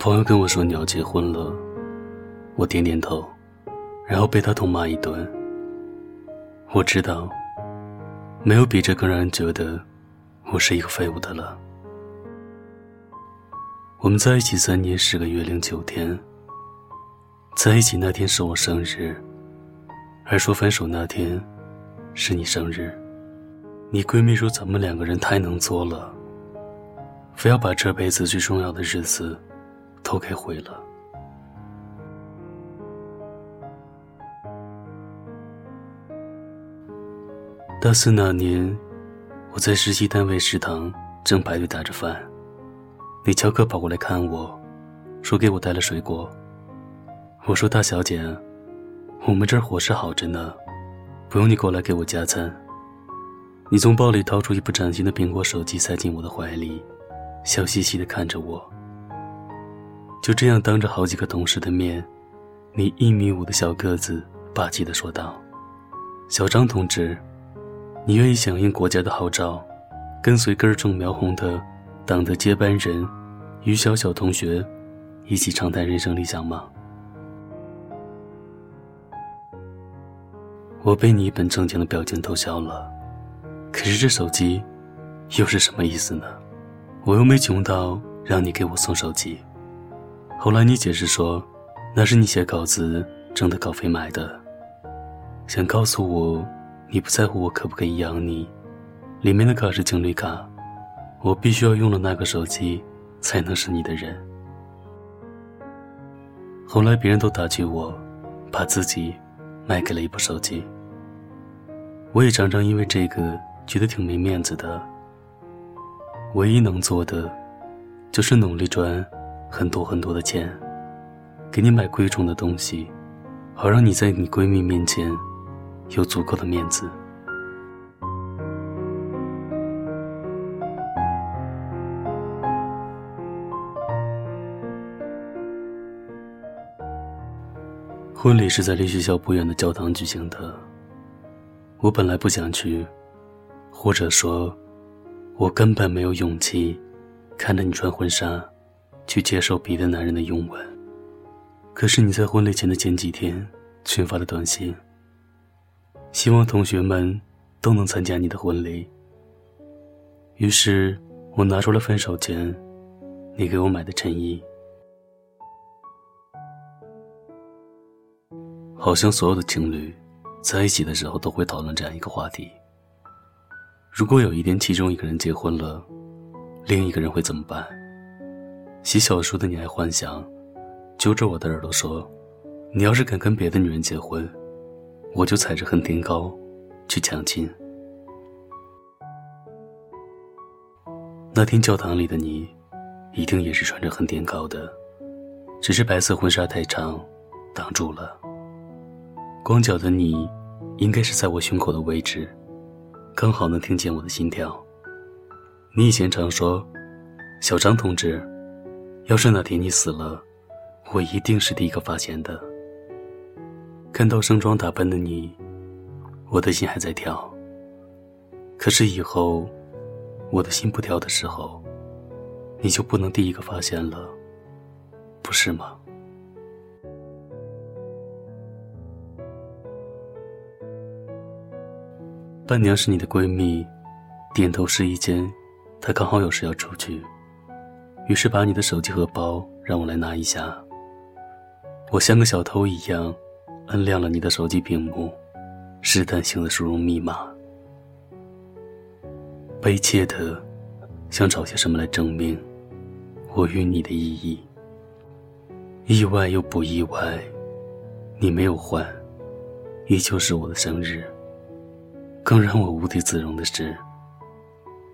朋友跟我说你要结婚了，我点点头，然后被他痛骂一顿。我知道，没有比这更让人觉得我是一个废物的了。我们在一起三年十个月零九天，在一起那天是我生日，而说分手那天是你生日。你闺蜜说咱们两个人太能作了，非要把这辈子最重要的日子。都给毁了。大四那年，我在实习单位食堂正排队打着饭，你翘课跑过来看我，说给我带了水果。我说大小姐，我们这儿伙食好着呢，不用你过来给我加餐。你从包里掏出一部崭新的苹果手机，塞进我的怀里，笑嘻嘻的看着我。就这样，当着好几个同事的面，你一米五的小个子霸气地说道：“小张同志，你愿意响应国家的号召，跟随根正苗红的党的接班人于小小同学，一起畅谈人生理想吗？”我被你一本正经的表情逗笑了。可是这手机，又是什么意思呢？我又没穷到让你给我送手机。后来你解释说，那是你写稿子挣的稿费买的。想告诉我，你不在乎我可不可以养你。里面的卡是情侣卡，我必须要用了那个手机，才能是你的人。后来别人都打趣我，把自己卖给了一部手机。我也常常因为这个觉得挺没面子的。唯一能做的，就是努力赚。很多很多的钱，给你买贵重的东西，好让你在你闺蜜面前有足够的面子。婚礼是在离学校不远的教堂举行的。我本来不想去，或者说，我根本没有勇气看着你穿婚纱。去接受别的男人的拥吻，可是你在婚礼前的前几天群发的短信，希望同学们都能参加你的婚礼。于是我拿出了分手前你给我买的衬衣。好像所有的情侣在一起的时候都会讨论这样一个话题：如果有一天其中一个人结婚了，另一个人会怎么办？写小说的你还幻想，揪着我的耳朵说：“你要是敢跟别的女人结婚，我就踩着恨天高，去抢亲。”那天教堂里的你，一定也是穿着恨天高的，只是白色婚纱太长，挡住了。光脚的你，应该是在我胸口的位置，刚好能听见我的心跳。你以前常说：“小张同志。”要是哪天你死了，我一定是第一个发现的。看到盛装打扮的你，我的心还在跳。可是以后，我的心不跳的时候，你就不能第一个发现了，不是吗？伴娘是你的闺蜜，点头示意间，她刚好有事要出去。于是把你的手机和包让我来拿一下。我像个小偷一样，摁亮了你的手机屏幕，试探性的输入密码，悲切的想找些什么来证明我与你的意义。意外又不意外，你没有换，依旧是我的生日。更让我无地自容的是，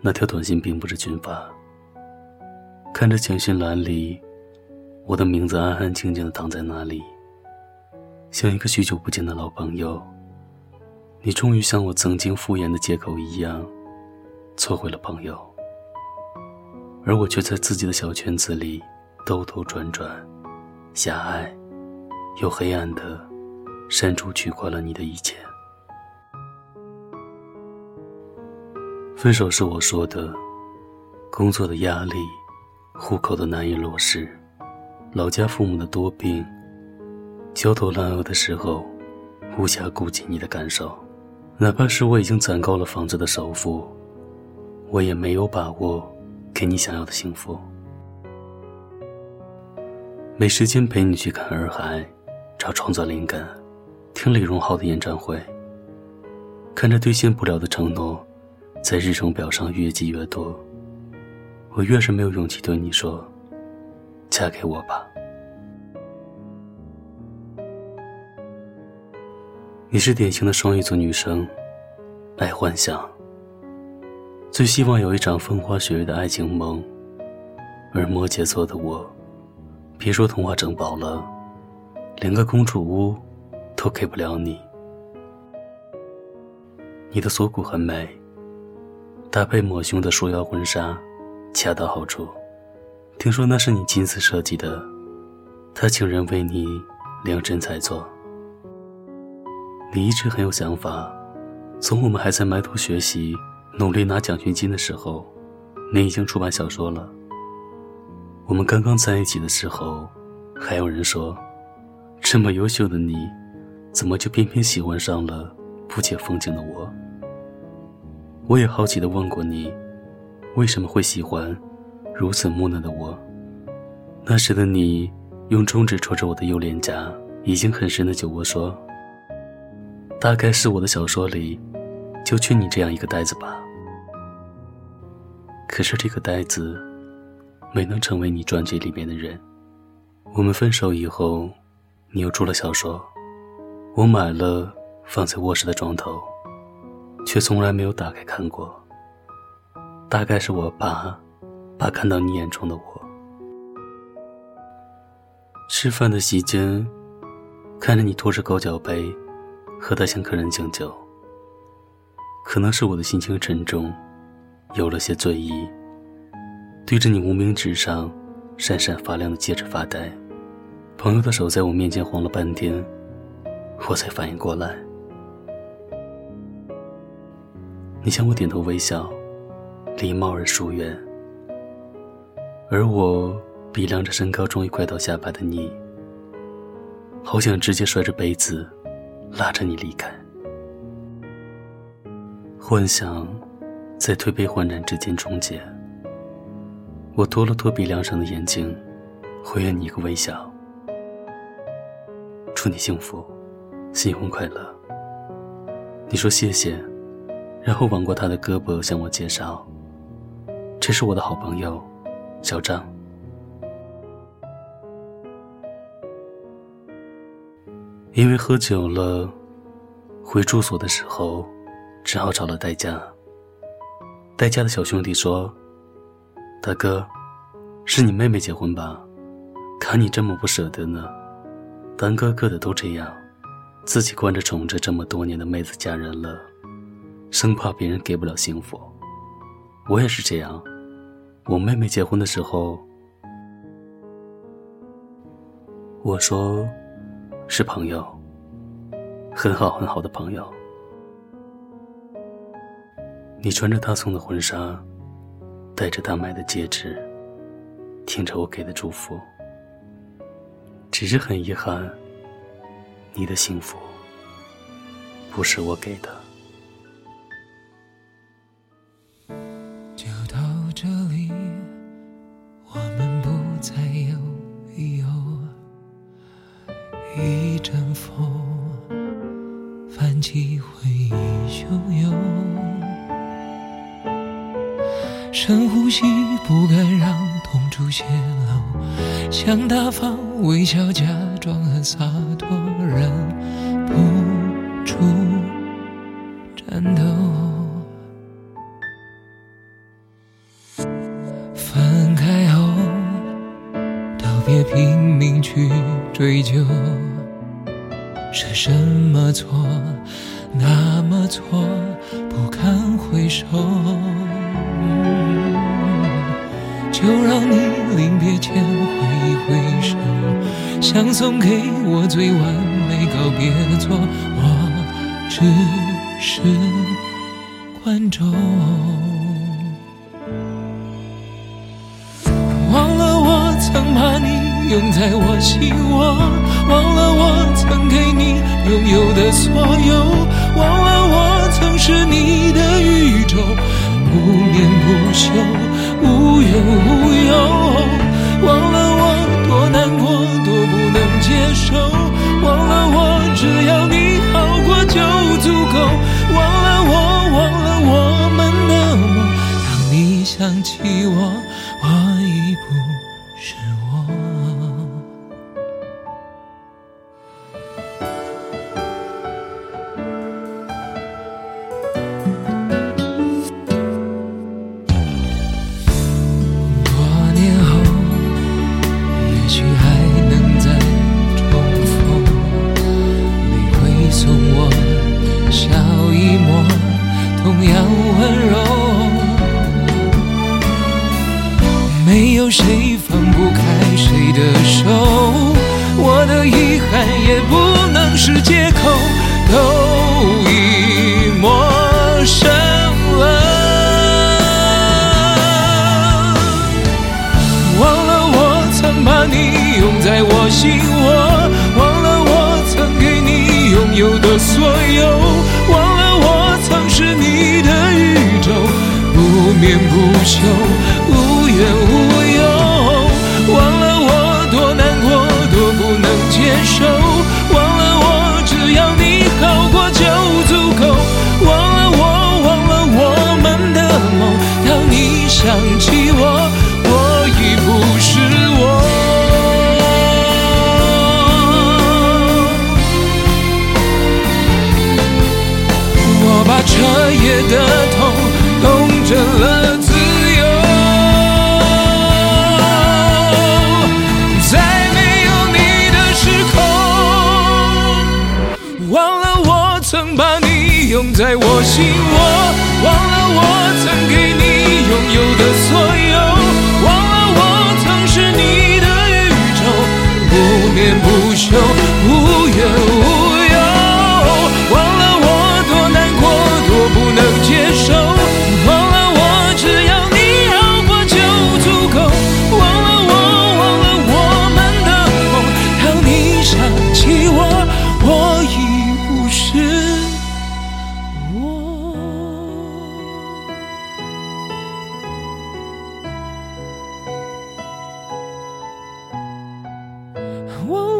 那条短信并不是群发。看着简讯栏里，我的名字安安静静的躺在那里，像一个许久不见的老朋友。你终于像我曾经敷衍的借口一样，做回了朋友，而我却在自己的小圈子里兜兜转转，狭隘又黑暗的删除取关了你的一切。分手是我说的，工作的压力。户口的难以落实，老家父母的多病，焦头烂额的时候，无暇顾及你的感受。哪怕是我已经攒够了房子的首付，我也没有把握给你想要的幸福。没时间陪你去看洱海，找创作灵感，听李荣浩的演唱会。看着兑现不了的承诺，在日程表上越积越多，我越是没有勇气对你说：“嫁给我吧。”你是典型的双鱼座女生，爱幻想，最希望有一场风花雪月的爱情梦，而摩羯座的我，别说童话城堡了，连个公主屋都给不了你。你的锁骨很美，搭配抹胸的束腰婚纱，恰到好处。听说那是你亲自设计的，他请人为你量身裁做。你一直很有想法，从我们还在埋头学习、努力拿奖学金的时候，你已经出版小说了。我们刚刚在一起的时候，还有人说，这么优秀的你，怎么就偏偏喜欢上了不解风情的我？我也好奇的问过你，为什么会喜欢如此木讷的我？那时的你，用中指戳着我的右脸颊，已经很深的酒窝说。大概是我的小说里，就缺你这样一个呆子吧。可是这个呆子，没能成为你专辑里面的人。我们分手以后，你又出了小说，我买了放在卧室的床头，却从来没有打开看过。大概是我爸，爸看到你眼中的我。吃饭的席间，看着你拖着高脚杯。喝得向客人敬酒。可能是我的心情沉重，有了些醉意。对着你无名指上闪闪发亮的戒指发呆。朋友的手在我面前晃了半天，我才反应过来。你向我点头微笑，礼貌而疏远。而我比量着身高，终于快到下巴的你，好想直接摔着杯子。拉着你离开，幻想在推杯换盏之间终结。我拖了拖鼻梁上的眼镜，回了你一个微笑。祝你幸福，新婚快乐。你说谢谢，然后挽过他的胳膊向我介绍：“这是我的好朋友，小张。”因为喝酒了，回住所的时候，只好找了代驾。代驾的小兄弟说：“大哥，是你妹妹结婚吧？看你这么不舍得呢。当哥哥的都这样，自己惯着宠着这么多年的妹子嫁人了，生怕别人给不了幸福。我也是这样。我妹妹结婚的时候，我说。”是朋友，很好很好的朋友。你穿着她送的婚纱，戴着她买的戒指，听着我给的祝福。只是很遗憾，你的幸福不是我给的。一阵风，泛起回忆汹涌。深呼吸，不敢让痛处泄露。想大方微笑，假装很洒脱，人别拼命去。追究是什么错，那么错不堪回首，就让你临别前挥一挥手，想送给我最完美告别作，我只是观众。曾把你。拥在我心窝，忘了我曾给你拥有的所有，忘了我曾是你的宇宙，不眠不休，无怨无忧，忘了我多难过，多不能接受，忘了我只要你好过就足够，忘了我，忘了我们的梦，当你想起，我紧我，忘了我曾给你拥有的所有，忘了我曾是你的宇宙，不眠不休，无怨无忧，忘了我多难过，多不能接受，了自由，在没有你的时空，忘了我曾把你拥在我心窝，忘了我曾给你拥有的所有，忘了我曾是你的宇宙，不眠不休，我。忘